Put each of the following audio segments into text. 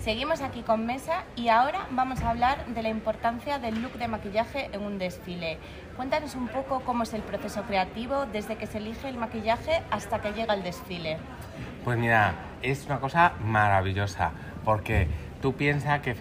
Seguimos aquí con Mesa y ahora vamos a hablar de la importancia del look de maquillaje en un desfile. Cuéntanos un poco cómo es el proceso creativo desde que se elige el maquillaje hasta que llega el desfile. Pues mira, es una cosa maravillosa porque tú piensas que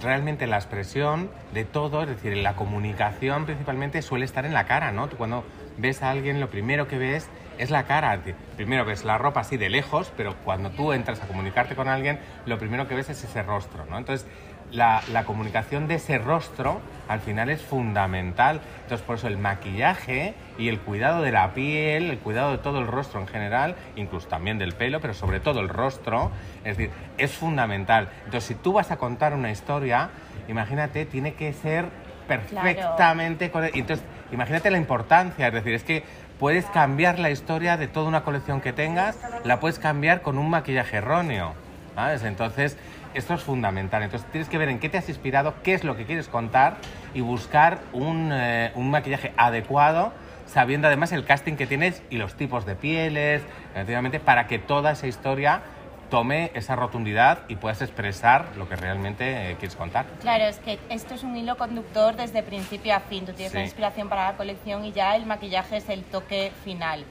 realmente la expresión de todo, es decir, la comunicación principalmente suele estar en la cara, ¿no? Tú cuando ves a alguien lo primero que ves es la cara. Primero ves la ropa así de lejos, pero cuando tú entras a comunicarte con alguien, lo primero que ves es ese rostro, ¿no? Entonces, la, comunicación de ese rostro al final es fundamental. Entonces, por eso el maquillaje y el cuidado de la piel, el cuidado de todo el rostro en general, incluso también del pelo, pero sobre todo el rostro, es decir, es fundamental. Entonces, si tú vas a contar una historia, imagínate, tiene que ser perfectamente... Entonces, imagínate la importancia, es decir, es que puedes cambiar la historia de toda una colección que tengas, la puedes cambiar con un maquillaje erróneo. ¿sabes? Entonces, esto es fundamental. Entonces, tienes que ver en qué te has inspirado, qué es lo que quieres contar y buscar un, eh, un maquillaje adecuado sabiendo además el casting que tienes y los tipos de pieles, efectivamente, para que toda esa historia tome esa rotundidad y puedas expresar lo que realmente eh, quieres contar. Claro, es que esto es un hilo conductor desde principio a fin. Tú tienes la inspiración para la colección y ya el maquillaje es el toque final.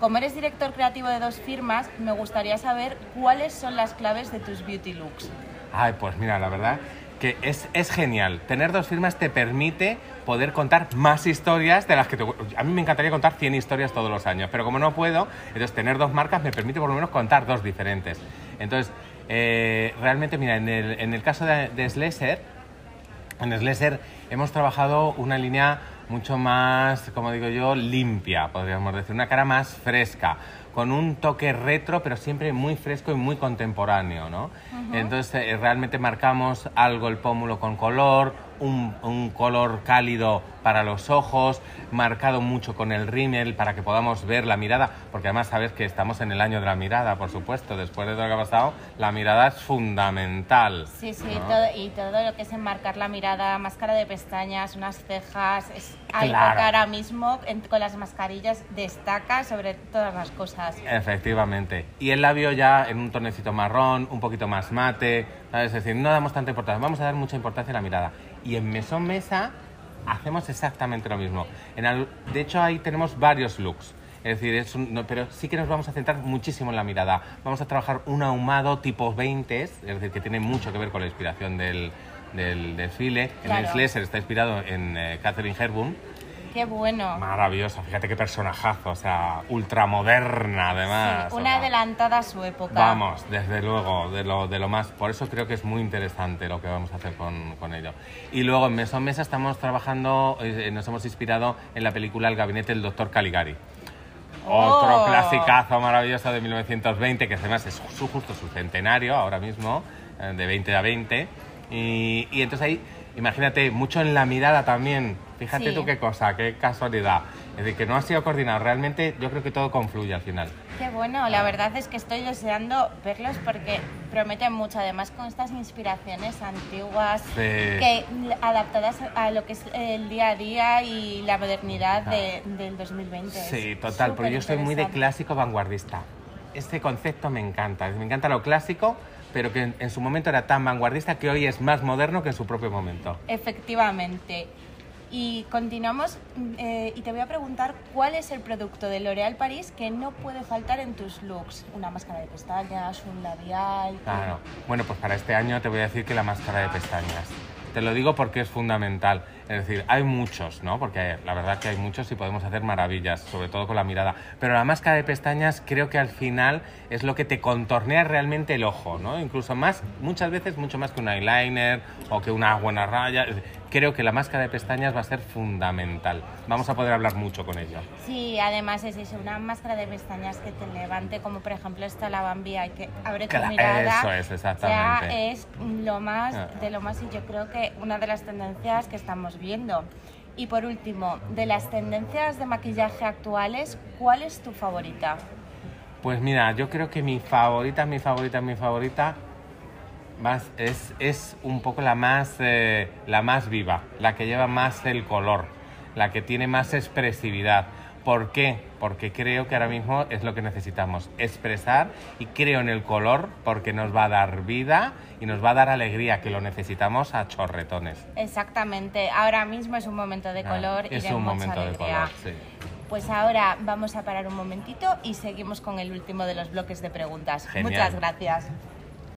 Como eres director creativo de dos firmas, me gustaría saber cuáles son las claves de tus beauty looks. Ay, pues mira, la verdad que es, es, genial. Tener dos firmas te permite poder contar más historias de las que te... A mí me encantaría contar 100 historias todos los años, pero como no puedo, entonces tener dos marcas me permite por lo menos contar dos diferentes. Entonces, eh, realmente, mira, en el, en el caso de, de Slesser, en Slesser hemos trabajado una línea mucho más, como digo yo, limpia, podríamos decir, una cara más fresca, con un toque retro, pero siempre muy fresco y muy contemporáneo, ¿no? Entonces, eh, realmente marcamos algo el pómulo con color, un, un color cálido para los ojos, marcado mucho con el rímel para que podamos ver la mirada, porque además sabes que estamos en el año de la mirada, por supuesto, después de todo lo que ha pasado, la mirada es fundamental. Sí, sí, todo, y todo lo que es enmarcar la mirada, máscara de pestañas, unas cejas, es algo que ahora mismo con las mascarillas destaca sobre todas las cosas. Efectivamente. Y el labio ya en un tonecito marrón, un poquito más mate, ¿sabes? es decir, no damos tanta importancia, vamos a dar mucha importancia a la mirada. Y en mesón mesa hacemos exactamente lo mismo. En de hecho, ahí tenemos varios looks. Es decir, es pero sí que nos vamos a centrar muchísimo en la mirada. Vamos a trabajar un ahumado tipo 20, es decir, que tiene mucho que ver con la inspiración del, del desfile. En el Slesser está inspirado en eh, Catherine Hepburn Qué bueno. Maravillosa, fíjate qué personajazo, o sea, ultramoderna además. Sí, una adelantada a su época. Vamos, desde luego, de lo, de lo más. Por eso creo que es muy interesante lo que vamos a hacer con, con ello. Y luego en Mesón Mesa estamos trabajando, eh, nos hemos inspirado en la película El gabinete del doctor Caligari. Otro oh. clasicazo maravilloso de 1920, que además es su, justo su centenario ahora mismo, eh, de 20 a 20. Y, y entonces ahí, imagínate, mucho en la mirada también Fíjate tú qué cosa, qué casualidad. Es decir, que no ha sido coordinado. Realmente yo creo que todo confluye al final. Qué bueno, la verdad es que estoy deseando verlos porque prometen mucho, además con estas inspiraciones antiguas que adaptadas a lo que es el día a día y la modernidad del 2020. Sí, total, porque yo soy muy de clásico vanguardista. Este concepto me encanta, me encanta lo clásico, pero que en su momento era tan vanguardista que hoy es más moderno que en su propio momento. Efectivamente. Y continuamos eh, y te voy a preguntar cuál es el producto de L'Oréal París que no puede faltar en tus looks. Una máscara de pestañas, un labial. Claro. Bueno, pues para este año te voy a decir que la máscara de pestañas. Te lo digo porque es fundamental. Es decir, hay muchos, ¿no? Porque la verdad que hay muchos y podemos hacer maravillas, sobre todo con la mirada. Pero la máscara de pestañas creo que al final es lo que te contornea realmente el ojo, ¿no? Incluso más, muchas veces mucho más que un eyeliner o que una buena raya creo que la máscara de pestañas va a ser fundamental. Vamos a poder hablar mucho con ella. Sí, además es eso, una máscara de pestañas que te levante, como por ejemplo esta la Bambia y que abre tu mirada. Eso es, exactamente. Ya es lo más, ah. de lo más, y yo creo que una de las tendencias que estamos viendo. Y por último, de las tendencias de maquillaje actuales, ¿cuál es tu favorita? Pues mira, yo creo que mi favorita, mi favorita, mi favorita es, es un poco la más, eh, la más viva, la que lleva más el color, la que tiene más expresividad. ¿Por qué? Porque creo que ahora mismo es lo que necesitamos, expresar y creo en el color porque nos va a dar vida y nos va a dar alegría, que lo necesitamos a chorretones. Exactamente, ahora mismo es un momento de color y es de un mucha momento de alegría. color, sí. Pues ahora vamos a parar un momentito y seguimos con el último de los bloques de preguntas. Genial. Muchas gracias.